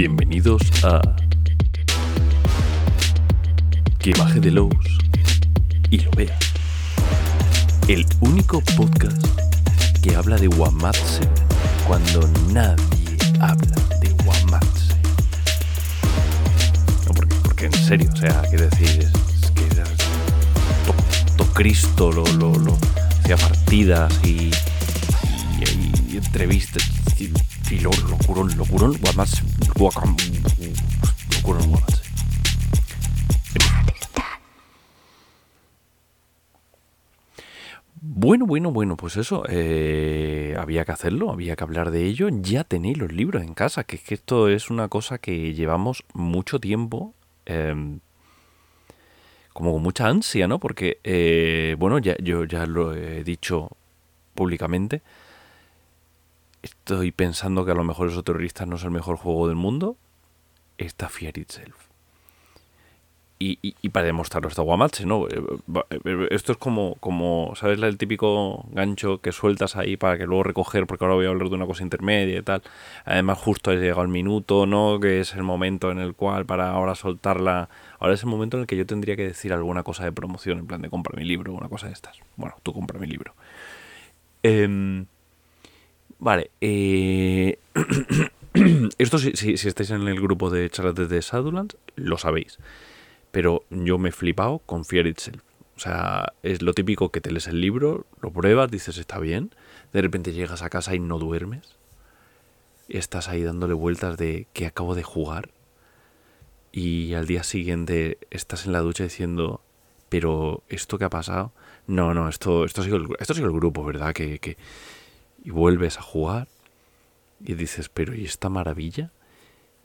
Bienvenidos a Que baje de Lowe's y lo vea. El único podcast que habla de Wamatse cuando nadie habla de Wamatse. No, porque, porque en serio, o sea, quiero decir, es, que to, to Cristo lo, lo, lo hacía partidas y, y, y entrevistas y, y lo, locurón, locurón, Wamatse, Bueno, bueno, bueno, pues eso, eh, había que hacerlo, había que hablar de ello. Ya tenéis los libros en casa, que es que esto es una cosa que llevamos mucho tiempo, eh, como con mucha ansia, ¿no? Porque, eh, bueno, ya, yo ya lo he dicho públicamente, estoy pensando que a lo mejor esos terroristas no es el mejor juego del mundo, está Fear Itself. Y, y, para demostrarlo está Guamache, ¿no? Eh, va- eh, Esto es como, como, ¿sabes? El típico gancho que sueltas ahí para que luego recoger, porque ahora voy a hablar de una cosa intermedia y tal. Además, justo ha llegado el minuto, ¿no? Que es el momento en el cual para ahora soltarla. Ahora es el momento en el que yo tendría que decir alguna cosa de promoción, en plan de compra mi libro, una cosa de estas. Bueno, tú compra mi libro. Em, vale, eh, esto si, si, estáis en el grupo de charlas de Shadowlands, lo sabéis. Pero yo me he flipado con Fear Itself. O sea, es lo típico que te lees el libro, lo pruebas, dices está bien. De repente llegas a casa y no duermes. Estás ahí dándole vueltas de que acabo de jugar. Y al día siguiente estás en la ducha diciendo, pero ¿esto qué ha pasado? No, no, esto, esto, ha, sido el, esto ha sido el grupo, ¿verdad? Que, que... Y vuelves a jugar y dices, pero ¿y esta maravilla?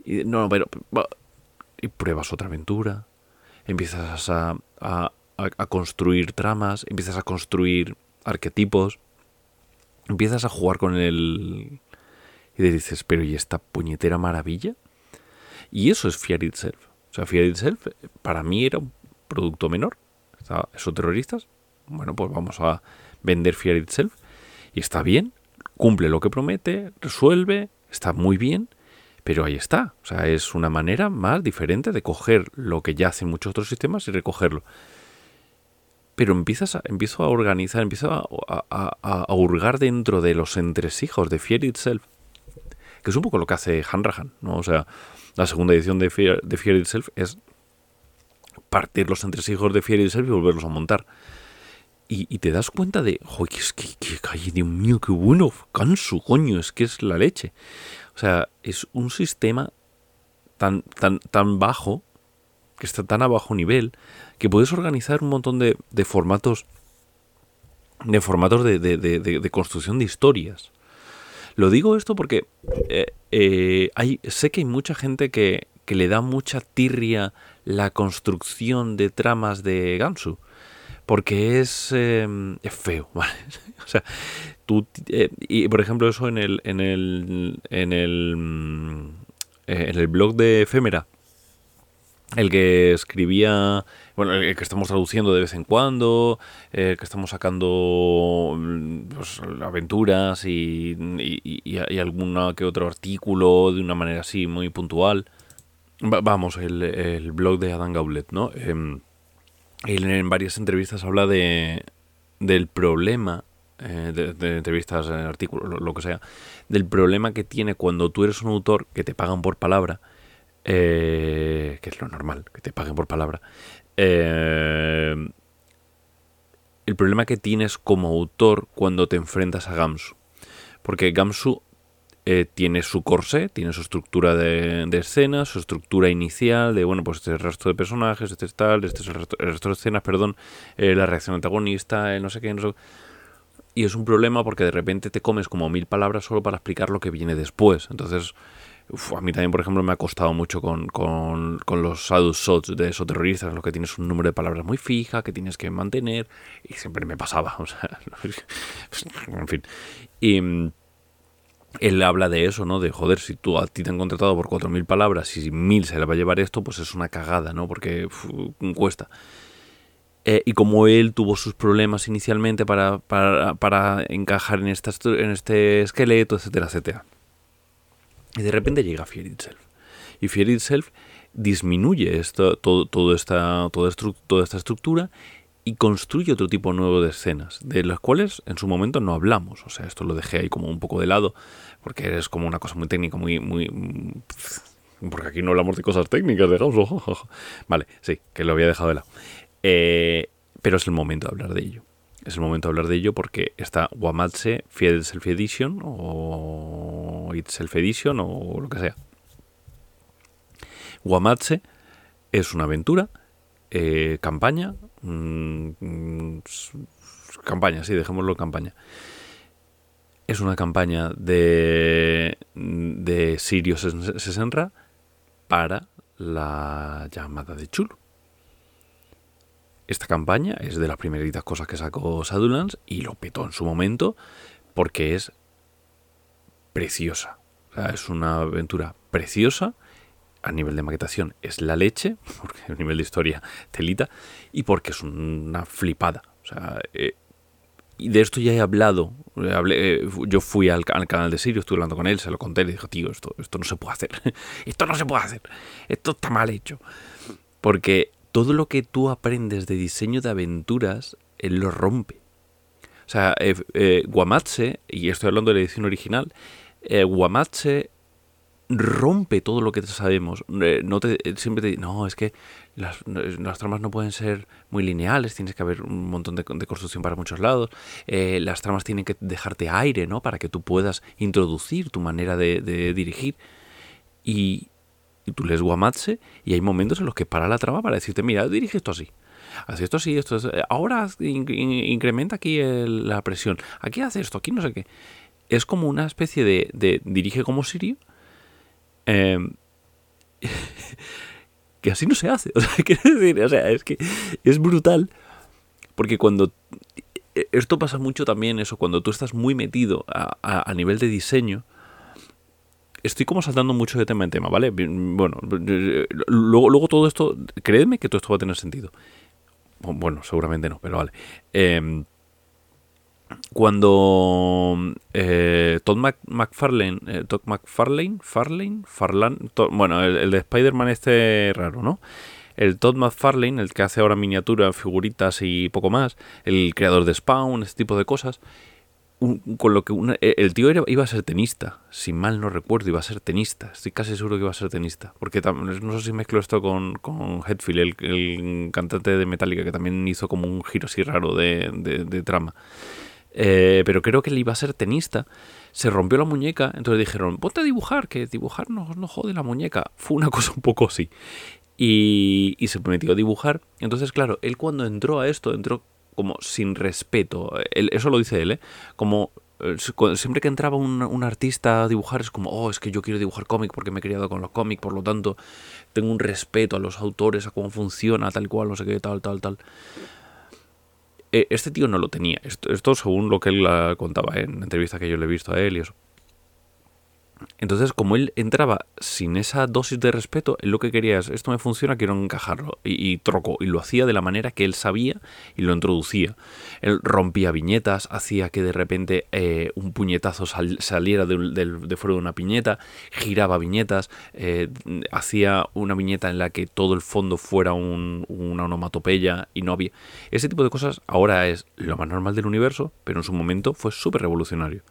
Y, no, pero... Y pruebas otra aventura, empiezas a, a, a, construir tramas, empiezas a construir arquetipos, empiezas a jugar con el... Y dices, pero ¿y esta puñetera maravilla? Y eso es Fear Itself. O sea, Fear Itself para mí era un producto menor. Estaba- ¿Esos terroristas? Bueno, pues vamos a vender Fear Itself. Y está bien, cumple lo que promete, resuelve, está muy bien, pero ahí está. O sea, es una manera más diferente de coger lo que ya hacen muchos otros sistemas y recogerlo. Pero empiezas a, empiezo a organizar, empiezo a, a- a- hurgar dentro de los entresijos de Fear Itself, que es un poco lo que hace Hanrahan, ¿no? O sea, la segunda edición de Fear, de Fear Itself es partir los entresijos de Fear Itself y volverlos a montar. Y, te das cuenta de, joder, es que, que, ay, Dios mío, qué bueno, canso, coño, es que es la leche. O sea, es un sistema tan, tan, tan bajo, que está tan a bajo nivel, que puedes organizar un montón de, formatos, de formatos de- de construcción de historias. Lo digo esto porque eh, eh, hay, sé que hay mucha gente que, que le da mucha tirria la construcción de tramas de Gansu. Porque es, eh, es feo, ¿vale? O sea, tú, eh, y por ejemplo eso en el, en el, en el, mm, eh, en el blog de Efemera, el que escribía, bueno, el que estamos traduciendo de vez en cuando, eh, el que estamos sacando mm, pues, aventuras y, y, y, que otro artículo de una manera así muy puntual. Va- vamos, el, el blog de Adam Gaulet, ¿no? Em, él en varias entrevistas habla de del problema eh, de, entrevistas, eh, artículos, lo, que sea, del problema que tiene cuando tú eres un autor que te pagan por palabra, eh, que es lo normal, que te paguen por palabra. el problema que tienes como autor cuando te enfrentas a Gamsu. Porque Gamsu eh, tiene su corsé, tiene su estructura de, de escenas, su estructura inicial de, bueno, pues este es el resto de personajes, este es tal, este es el resto, el de escenas, perdón, eh, la reacción antagonista, eh, no sé qué, no sé Y es un problema porque de repente te comes como mil palabras solo para explicar lo que viene después. Entonces, uf, a mí también, por ejemplo, me ha costado mucho con, con, con los shadow shots de esos terroristas, en los que tienes un número de palabras muy fija, que tienes que mantener, y siempre me pasaba, o sea, en fin. Y mm, él habla de eso, ¿no? De joder, si tú a ti te han contratado por 4.000 palabras y si 1.000 se le va a llevar esto, pues es una cagada, ¿no? Porque cuesta. Eh, y como él tuvo sus problemas inicialmente para, para, para encajar en, esta, en este esqueleto, etcétera, etcétera. Y de repente llega Fear Itself. Y Fear Itself disminuye esto, todo, todo esta, toda, toda esta estructura y construye otro tipo nuevo de escenas, de las cuales en su momento no hablamos. O sea, esto lo dejé ahí como un poco de lado, porque es como una cosa muy técnica, muy... muy porque aquí no hablamos de cosas técnicas, digamos. Vale, sí, que lo había dejado de lado. Eh, pero es el momento de hablar de ello. Es el momento de hablar de ello porque está Wamatse Field Self Edition o It's Self Edition o lo que sea. Wamatse es una aventura, eh, campaña, mm, mm, campaña, sí, dejémoslo campaña. Es una campaña de, de Sirio Sesenra para la llamada de Chulu. Esta campaña es de las primeritas cosas que sacó Sadulans y lo petó en su momento porque es preciosa. es una aventura preciosa. A nivel de maquetación es la leche, porque a nivel de historia telita, y porque es una flipada. O sea, eh, y de esto ya he hablado. Hablé, eh, yo fui al, canal de Sirio, estuve hablando con él, se lo conté, le dijo, tío, esto, esto no se puede hacer. esto no se puede hacer. Esto está mal hecho. Porque todo lo que tú aprendes de diseño de aventuras, él lo rompe. O sea, eh, eh, Guamatse, y estoy hablando de la edición original, eh, Guamatse rompe todo lo que sabemos. Eh, no te, siempre te no, es que las, las, tramas no pueden ser muy lineales, tienes que haber un montón de, construcción para muchos lados. las tramas tienen que dejarte aire, ¿no? Para que tú puedas introducir tu manera de, de dirigir. Y, y tú lees Guamatse y hay momentos en los que para la trama para decirte, mira, dirige esto así. Haz esto así, esto es, ahora incrementa aquí la presión. Aquí hace esto, aquí no sé qué. Es como una especie de, dirige como Sirio. Em, que así no se hace. O sea, decir, o sea, es que es brutal. Porque cuando. Esto pasa mucho también, eso, cuando tú estás muy metido a nivel de diseño estoy como saltando mucho de tema en tema, ¿vale? Bueno, luego, luego todo esto, créeme que todo esto va a tener sentido. Bueno, seguramente no, pero vale. Em, cuando eh, Todd McFarlane, eh, Todd McFarlane, Farlane, Farlan, bueno, el, de Spider-Man este raro, ¿no? El Todd McFarlane, el que hace ahora miniaturas, figuritas y poco más, el creador de Spawn, este tipo de cosas, con lo que e, el tío iba a ser tenista, si mal no recuerdo, iba a ser tenista. Estoy casi seguro que iba a ser tenista. Porque no sé si mezclo esto con, con Headfield, el, cantante de Metallica, que también hizo como un giro así raro de, trama. Eh, pero creo que él iba a ser tenista. Se rompió la muñeca, entonces dijeron, ponte a dibujar, que dibujar no, no jode la muñeca. Fue una cosa un poco así. Y, se metió a dibujar. Entonces, claro, él cuando entró a esto, entró como sin respeto. eso lo dice él, ¿eh? Como eh, siempre que entraba un, artista a dibujar es como, oh, es que yo quiero dibujar cómic porque me he criado con los cómics, por lo tanto tengo un respeto a los autores, a cómo funciona, tal cual, no sé qué, tal, tal, tal. E, este tío no lo tenía. Esto, esto según lo que él contaba en entrevista que yo le he visto a él y eso. Entonces, como él entraba sin esa dosis de respeto, él lo que quería es, esto me funciona, quiero encajarlo. Y, trocó. Y lo hacía de la manera que él sabía y lo introducía. Él rompía viñetas, hacía que de repente eh, un puñetazo saliera de, fuera de una piñeta, giraba viñetas, eh, hacía una viñeta en la que todo el fondo fuera una onomatopeya y no había... Ese tipo de cosas ahora es lo más normal del universo, pero en su momento fue súper revolucionario.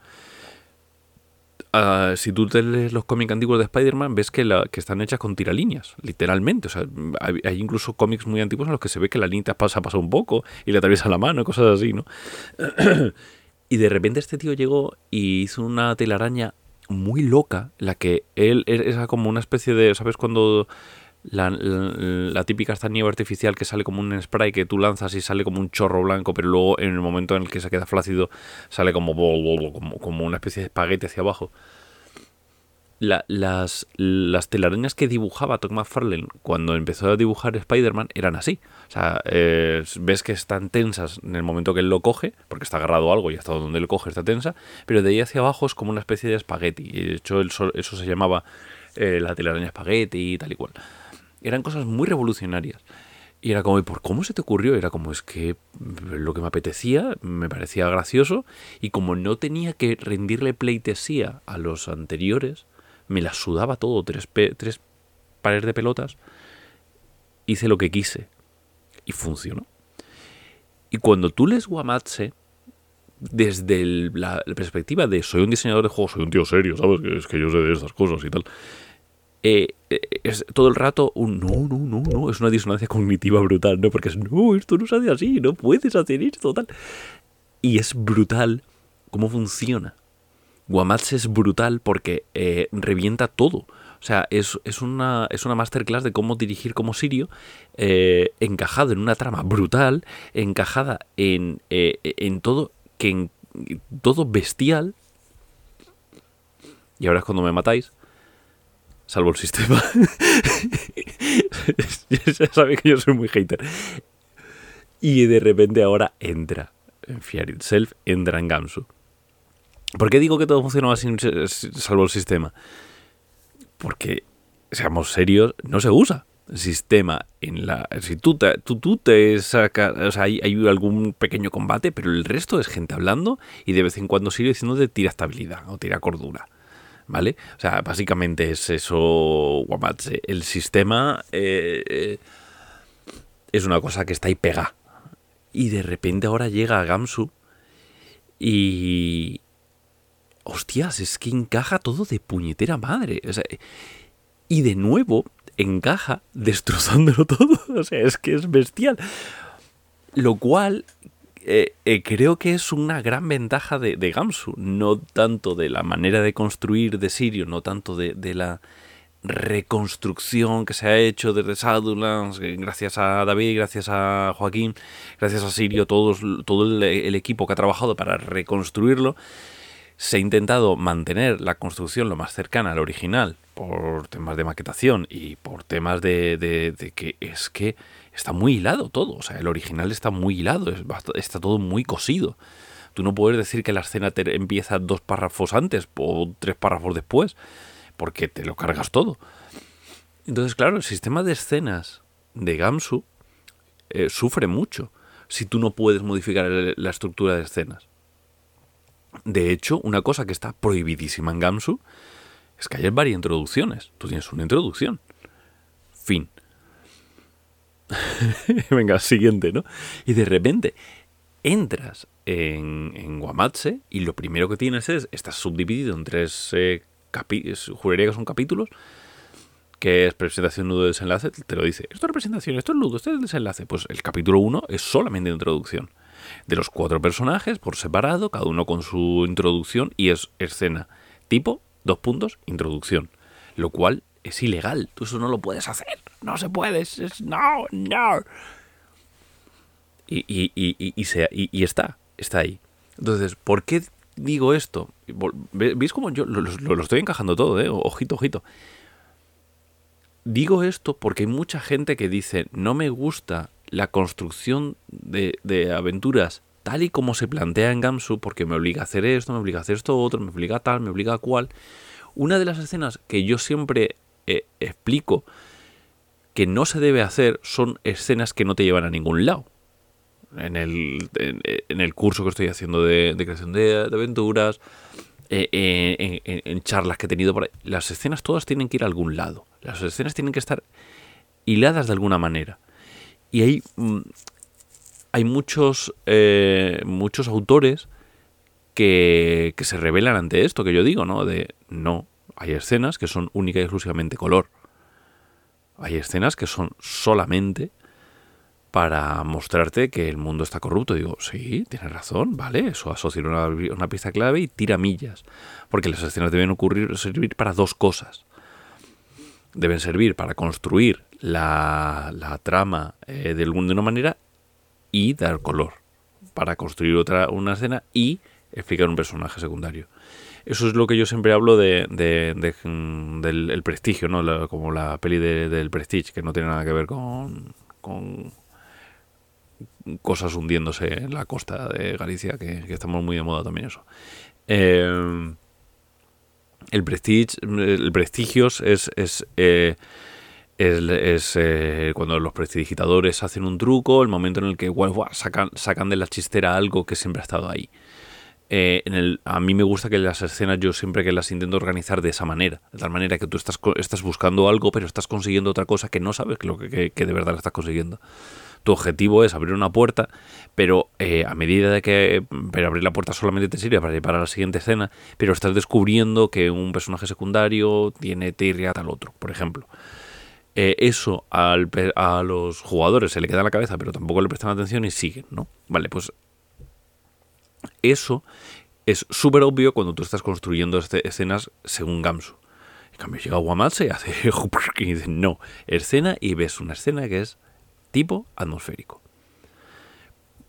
Ah, si tú te lees los cómics antiguos de Spider-Man, ves que, la, que están hechas con tiralíneas, literalmente. O sea, hay, incluso cómics muy antiguos en los que se ve que la línea pasa, pasa un poco y le atraviesa la mano, cosas así, ¿no? y de repente este tío llegó y hizo una telaraña muy loca, la que él era como una especie de, ¿sabes? Cuando la, típica esta nieve artificial que sale como un spray que tú lanzas y sale como un chorro blanco, pero luego en el momento en el que se queda flácido sale como, como, como una especie de espaguete hacia abajo. las, las telarañas que dibujaba Tom McFarlane cuando empezó a dibujar Spider-Man eran así. O sea, ves que están tensas en el momento que él lo coge, porque está agarrado algo y hasta donde lo coge está tensa, pero de ahí hacia abajo es como una especie de espagueti. De hecho eso, se llamaba eh, la telaraña espagueti y tal y cual eran cosas muy revolucionarias. Y era como, ¿por cómo se te ocurrió? Era como, es que lo que me apetecía, me parecía gracioso, y como no tenía que rendirle pleitesía a los anteriores, me la sudaba todo, tres, tres pares de pelotas, hice lo que quise y funcionó. Y cuando tú lees Guamatse, desde la, perspectiva de soy un diseñador de juegos, soy un tío serio, ¿sabes? Es que yo sé de estas cosas y tal. Eh, eh, es todo el rato no, no, no, no, es una disonancia cognitiva brutal, ¿no? Porque es no, esto no se hace así, no puedes hacer esto, tal. Y es brutal cómo funciona. Guamatse es brutal porque eh, revienta todo. O sea, es, una, es una masterclass de cómo dirigir como Sirio, eh, encajado en una trama brutal, encajada en, en todo, que en, todo bestial. Y ahora es cuando me matáis. Salvo el sistema. ya sabéis que yo soy muy hater. Y de repente ahora entra en Fear Itself, entra en Gamsu. ¿Por qué digo que todo funciona así salvo el sistema? Porque, seamos serios, no se usa el sistema en la... Si tú te, tú, te sacas... O sea, hay, algún pequeño combate, pero el resto es gente hablando y de vez en cuando sigue diciendo de tira estabilidad o tira cordura. ¿Vale? O sea, básicamente es eso, Guamatse. El sistema eh, eh, es una cosa que está ahí pegada. Y de repente ahora llega a Gamsu y, hostias, es que encaja todo de puñetera madre. y de nuevo encaja destrozándolo todo. O sea, es que es bestial. Lo cual eh, eh, creo que es una gran ventaja de, Gamsu. No tanto de la manera de construir de Sirio, no tanto de, la reconstrucción que se ha hecho desde Shadowlands, gracias a David, gracias a Joaquín, gracias a Sirio, todos, todo el equipo que ha trabajado para reconstruirlo se ha intentado mantener la construcción lo más cercana al original por temas de maquetación y por temas de, que es que está muy hilado todo. O sea, el original está muy hilado, está todo muy cosido. Tú no puedes decir que la escena te empieza dos párrafos antes o tres párrafos después, porque te lo cargas todo. Entonces, claro, el sistema de escenas de Gamsu eh, sufre mucho si tú no puedes modificar la estructura de escenas. De hecho, una cosa que está prohibidísima en Gamsu es que hay varias introducciones. Tú tienes una introducción. Fin. Venga, siguiente, ¿no? Y de repente entras en, en y lo primero que tienes es, estás subdividido en tres eh, capítulos, juraría que son capítulos, que es presentación, nudo, desenlace, te lo dice, esto es representación, esto es nudo, esto es desenlace. Pues el capítulo 1 es solamente introducción de los cuatro personajes por separado, cada uno con su introducción y es escena tipo, dos puntos, introducción. Lo cual es ilegal. Tú eso no lo puedes hacer. No se puede. Es, no, no. Y, y, y, y, está. Está ahí. Entonces, ¿por qué digo esto? ¿Veis cómo yo lo, lo, estoy encajando todo, eh? Ojito, ojito. Digo esto porque hay mucha gente que dice, no me gusta la construcción de, aventuras tal y como se plantea en Gamsu, porque me obliga a hacer esto, me obliga a hacer esto otro, me obliga a tal, me obliga a cual. Una de las escenas que yo siempre eh, explico que no se debe hacer son escenas que no te llevan a ningún lado. En el, en, el curso que estoy haciendo de, creación de, aventuras, eh, eh, en, en, charlas que he tenido por las escenas todas tienen que ir a algún lado. Las escenas tienen que estar hiladas de alguna manera. Y hay, mm, hay muchos, eh, muchos autores que, que se revelan ante esto que yo digo, ¿no? De no, hay escenas que son única y exclusivamente color. Hay escenas que son solamente para mostrarte que el mundo está corrupto. Digo, sí, tienes razón, vale, eso asocia una, una pista clave y tira millas. Porque las escenas deben ocurrir, servir para dos cosas. Deben servir para construir la, trama eh, de una manera y dar color para construir otra una escena y explicar un personaje secundario. Eso es lo que yo siempre hablo de, mm, del prestigio, ¿no? como la peli del Prestige, que no tiene nada que ver con, con cosas hundiéndose en la costa de Galicia, que, estamos muy de moda también eso. Eh, el Prestige, el Prestigios es, es eh, es, eh, cuando los prestidigitadores hacen un truco, el momento en el que sacan, sacan de la chistera algo que siempre ha estado ahí. Eh, en el, a mí me gusta que las escenas yo siempre que las intento organizar de esa manera, de tal manera que tú estás, estás buscando algo, pero estás consiguiendo otra cosa que no sabes que, lo que, que de verdad estás consiguiendo. Tu objetivo es abrir una puerta, pero eh, a medida de que pero abrir la puerta solamente te sirve para ir para la siguiente escena, pero estás descubriendo que un personaje secundario tiene tirria tal otro, por ejemplo. Eh, eso al, a los jugadores se le queda en la cabeza, pero tampoco le prestan atención y siguen, ¿no? Vale, pues eso es súper obvio cuando tú estás construyendo este, escenas según Gamsu. En cambio, llega Guamatse y hace. y dice, no, escena y ves una escena que es tipo atmosférico.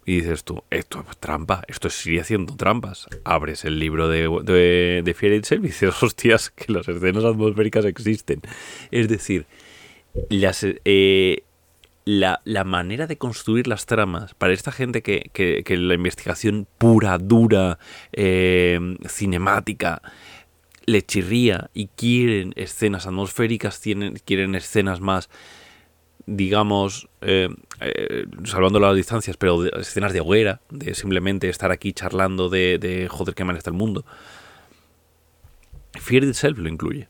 Y dices tú, esto es trampa, esto sigue haciendo trampas. Abres el libro de, de, de y dices, hostias, que las escenas atmosféricas existen. Es decir, las, eh, la, manera de construir las tramas para esta gente que, que, la investigación pura, dura, eh, cinemática, le chirría y quieren escenas atmosféricas, tienen, quieren escenas más, digamos, eh, eh, salvando las distancias, pero escenas de hoguera, de simplemente estar aquí charlando de, de joder, qué mal está el mundo. Fear Itself lo incluye.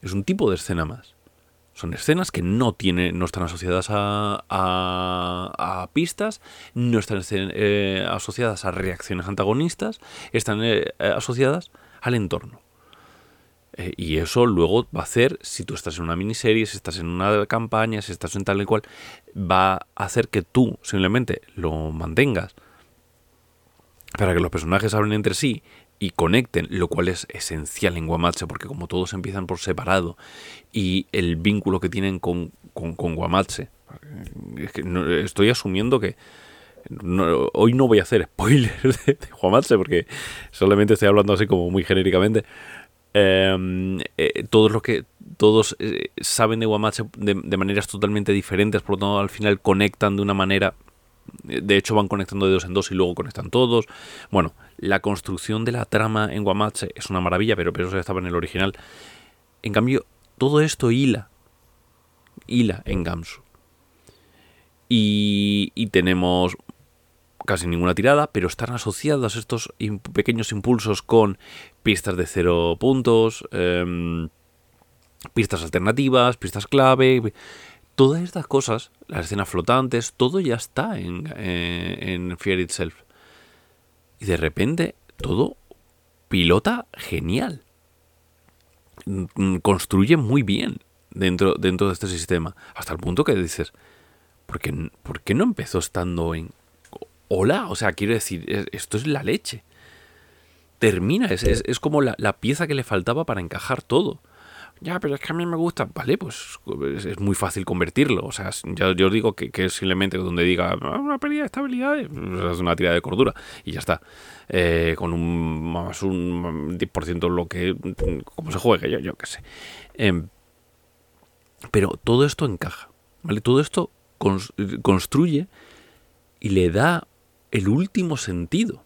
Es un tipo de escena más. Son escenas que no, tienen, no están asociadas a, a, pistas, no están eh, asociadas a reacciones antagonistas, están eh, asociadas al entorno. Eh, y eso luego va a hacer, si tú estás en una miniserie, si estás en una campaña, si estás en tal y cual, va a hacer que tú simplemente lo mantengas para que los personajes hablen entre sí y conecten, lo cual es esencial en Guamache, porque como todos empiezan por separado y el vínculo que tienen con, con, Guamache, estoy asumiendo que hoy no voy a hacer spoilers de, Guamache, porque solamente estoy hablando así como muy genéricamente. Em, eh, todos los que todos eh, saben de Guamache de, de maneras totalmente diferentes, por lo tanto al final conectan de una manera de hecho, van conectando de dos en dos y luego conectan todos. Bueno, la construcción de la trama en Guamache es una maravilla, pero, eso ya estaba en el original. En cambio, todo esto hila. Hila en Gamsu. Y, y tenemos casi ninguna tirada, pero están asociados estos pequeños impulsos con pistas de cero puntos, em, pistas alternativas, pistas clave todas estas cosas, las escenas flotantes, todo ya está en, eh, en Fear Itself. Y de repente todo pilota genial. Construye muy bien dentro, dentro de este sistema. Hasta el punto que dices, ¿por qué, ¿por qué no empezó estando en... Hola, o sea, quiero decir, esto es la leche. Termina, es, es, como la, la pieza que le faltaba para encajar todo ya, pero es que a mí me gusta. Vale, pues es, muy fácil convertirlo. O sea, yo, yo digo que, que, simplemente donde diga ah, una pérdida de estabilidad, es una tirada de cordura y ya está. Eh, con un más un 10% lo que. como se juegue, yo, yo qué sé. Em, pero todo esto encaja. ¿Vale? Todo esto construye y le da el último sentido.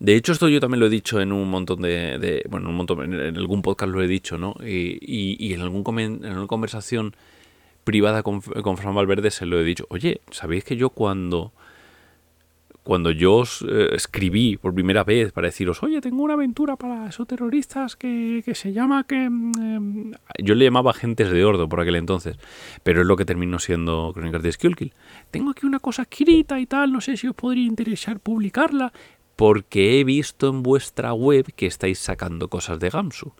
De hecho, esto yo también lo he dicho en un montón de. bueno, en, un montón, en, algún podcast lo he dicho, ¿no? Y, y, en, algún en alguna conversación privada con, con Fran Valverde se lo he dicho. Oye, ¿sabéis que yo cuando. Cuando yo os eh, escribí por primera vez para deciros, oye, tengo una aventura para esos terroristas que, que se llama que... Mm, yo le llamaba agentes de Ordo por aquel entonces, pero es lo que terminó siendo Crónicas de Skullkill. Tengo aquí una cosa escrita y tal, no sé si os podría interesar publicarla porque he visto en vuestra web que estáis sacando cosas de Gamsu.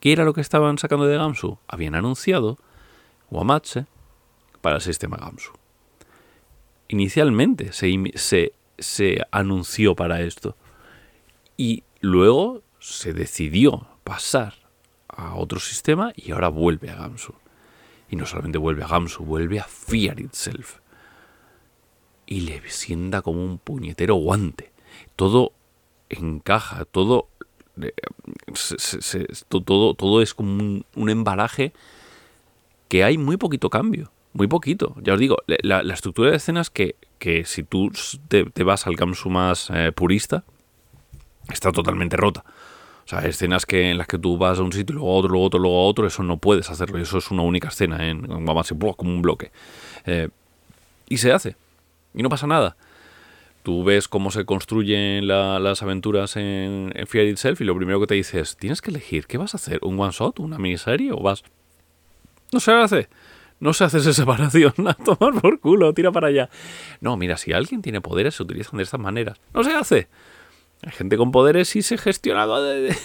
¿Qué era lo que estaban sacando de Gamsu? Habían anunciado Wamatse para el sistema Gamsu. Inicialmente se, se, anunció para esto y luego se decidió pasar a otro sistema y ahora vuelve a Gamsu. Y no solamente vuelve a Gamsu, vuelve a Fear Itself. Y le sienta como un puñetero guante todo encaja, todo, eh, todo, todo es como un, embalaje que hay muy poquito cambio, muy poquito. Ya os digo, la, estructura de escenas que, que si tú te, vas al Gamsu más eh, purista, está totalmente rota. O sea, escenas que en las que tú vas a un sitio, luego a otro, luego a otro, luego a otro, eso no puedes hacerlo. Eso es una única escena en como un bloque. Eh, y se hace. Y no pasa nada tú ves cómo se construyen las aventuras en, en Fear Itself y lo primero que te dice es, tienes que elegir, ¿qué vas a hacer? ¿Un one shot? ¿Una miniserie? ¿O vas...? No se hace. No se hace esa separación. Tomar por culo, tira para allá. No, mira, si alguien tiene poderes, se utilizan de estas maneras. No se hace. Hay gente con poderes y se gestiona de,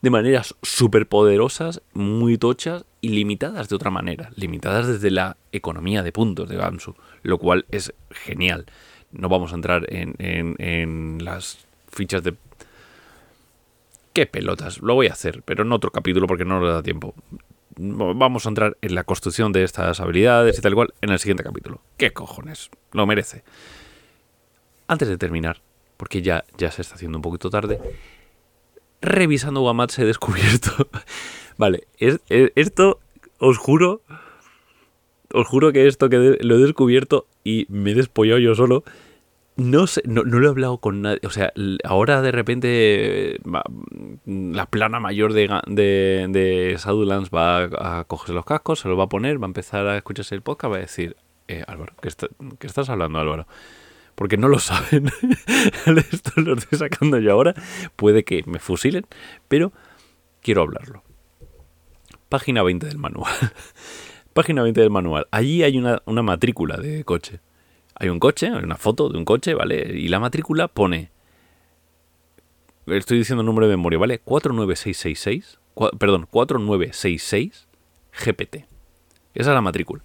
de, maneras súper poderosas, muy tochas y limitadas de otra manera. Limitadas desde la economía de puntos de Gamsu, lo cual es genial. No vamos a entrar en, en las fichas de... ¿Qué pelotas? Lo voy a hacer, pero en otro capítulo porque no nos da tiempo vamos a entrar en la construcción de estas habilidades y tal cual en el siguiente capítulo. ¿Qué cojones? Lo merece. Antes de terminar, porque ya, ya se está haciendo un poquito tarde, revisando Wamatch he descubierto... vale, esto os juro... Os juro que esto que lo he descubierto y me he despollado yo solo no sé, no, lo he hablado con nadie. O sea, ahora de repente la plana mayor de, de, de Shadowlands va a, cogerse los cascos, se los va a poner, va a empezar a escucharse el podcast, va a decir, eh, Álvaro, ¿qué, estás hablando, Álvaro? Porque no lo saben. Esto lo estoy sacando yo ahora. Puede que me fusilen, pero quiero hablarlo. Página 20 del manual. Página 20 del manual. Allí hay una, matrícula de coche. Hay un coche, hay una foto de un coche, ¿vale? Y la matrícula pone. Estoy diciendo el número de memoria, ¿vale? 49666. perdón, 4966 GPT. Esa es la matrícula.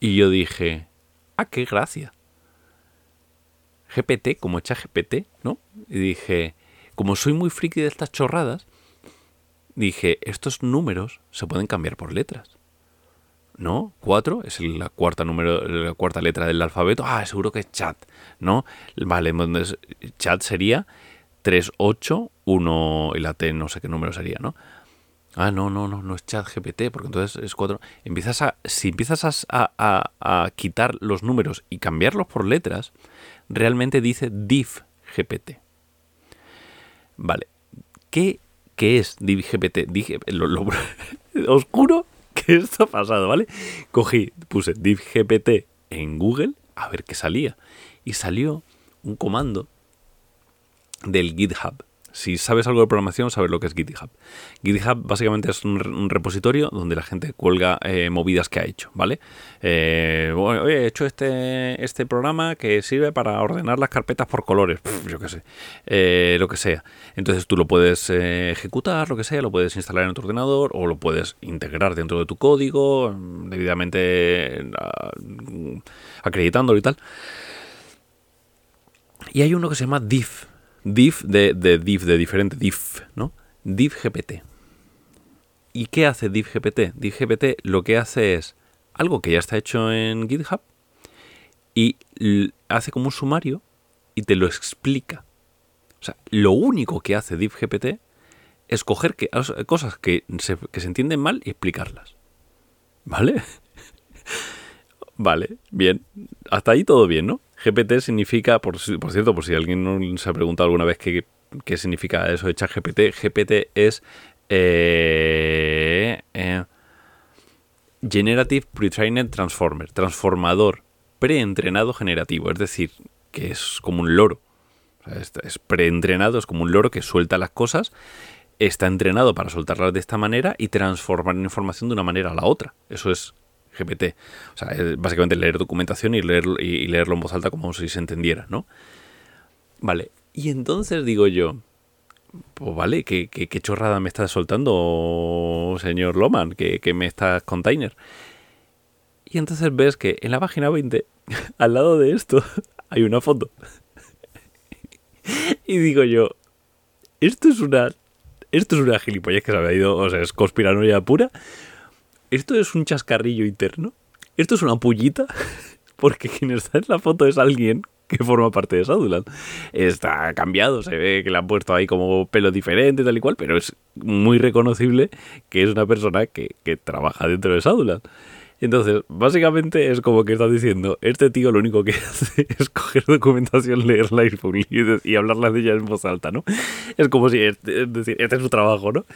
Y yo dije, ah, qué gracia. GPT, como echa GPT, ¿no? Y dije, como soy muy friki de estas chorradas, dije, estos números se pueden cambiar por letras. ¿No? 4 es la cuarta número, la cuarta letra del alfabeto. Ah, seguro que es chat, ¿no? Vale, entonces chat sería 3, 8, 1 y la T no sé qué número sería, ¿no? Ah, no, no, no, no es chat GPT, porque entonces es 4. Empiezas a, si empiezas a, a, quitar los números y cambiarlos por letras, realmente dice div GPT. Vale, ¿qué, qué es div GPT? Dije, lo, lo, esto ha pasado, ¿vale? Cogí, puse GPT en Google a ver qué salía. Y salió un comando del GitHub. Si sabes algo de programación, sabes lo que es GitHub. GitHub básicamente es un, repositorio donde la gente cuelga eh, movidas que ha hecho, ¿vale? Eh, he hecho este, este programa que sirve para ordenar las carpetas por colores, yo qué sé, eh, lo que sea. Entonces tú lo puedes ejecutar, lo que sea, lo puedes instalar en tu ordenador o lo puedes integrar dentro de tu código, debidamente acreditándolo y tal. Y hay uno que se llama div div de, de div de diferente, div, ¿no? Div GPT. ¿Y qué hace div GPT? Div GPT lo que hace es algo que ya está hecho en GitHub y hace como un sumario y te lo explica. O sea, lo único que hace div GPT es coger que, cosas que se, que se entienden mal y explicarlas. ¿Vale? vale, bien. Hasta ahí todo bien, ¿no? GPT significa, por, cierto, por si alguien no se ha preguntado alguna vez qué, significa eso de ChatGPT, GPT es eh, eh, Generative Pre-Trained Transformer, transformador preentrenado generativo, es decir, que es como un loro. es preentrenado, es como un loro que suelta las cosas, está entrenado para soltarlas de esta manera y transformar información de una manera a la otra. Eso es GPT. O sea, es básicamente leer documentación y, leer, y leerlo en voz alta como si se entendiera, ¿no? Vale, y entonces digo yo, pues vale, ¿qué, qué, chorrada me estás soltando, señor Loman? ¿Qué, me estás container? Y entonces ves que en la página 20, al lado de esto, hay una foto. y digo yo, esto es una... Esto es una gilipollez que se había ido, o sea, es conspiranoia pura. ¿Esto es un chascarrillo interno? ¿Esto es una pullita? Porque quien está en la foto es alguien que forma parte de Shadowland. Está cambiado, se ve que le han puesto ahí como pelo diferente, tal y cual, pero es muy reconocible que es una persona que, trabaja dentro de Entonces, básicamente es como que estás diciendo, este tío lo único que hace es coger documentación, leerla y, y hablarla de ella en voz alta, ¿no? Es como si, es decir, este es su trabajo, ¿no?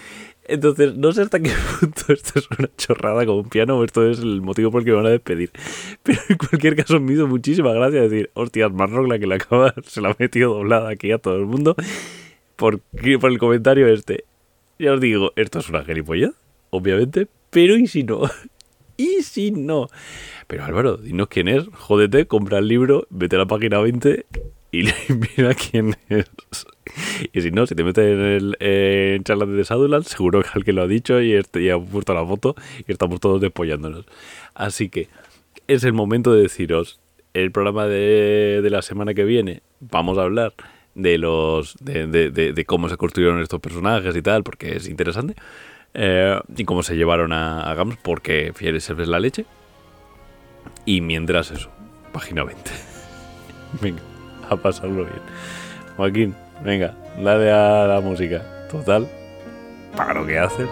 Entonces, no sé hasta qué punto esto es una chorrada con un piano o esto es el motivo por el que me van a despedir. Pero en cualquier caso me hizo muchísima gracia decir, hostias, Marrock la que la acaba, se la ha metido doblada aquí a todo el mundo por, por el comentario este. Ya os digo, esto es una gilipollez, obviamente, pero ¿y si no? ¿Y si no? Pero Álvaro, dinos quién es, jódete, compra el libro, vete a la página 20 y mira quién es. Y si no, si te metes en el en charlas de Saduland, seguro que alguien lo ha dicho y, este, ya ha puesto la foto y estamos todos despollándonos. Así que es el momento de deciros, el programa de, la semana que viene, vamos a hablar de los de, de, cómo se construyeron estos personajes y tal, porque es interesante. Eh, y cómo se llevaron a, a Gams, porque Fieres es la leche. Y mientras eso, página 20. venga, a pasarlo bien. Joaquín, venga, dale a la música. Total, para lo que haces.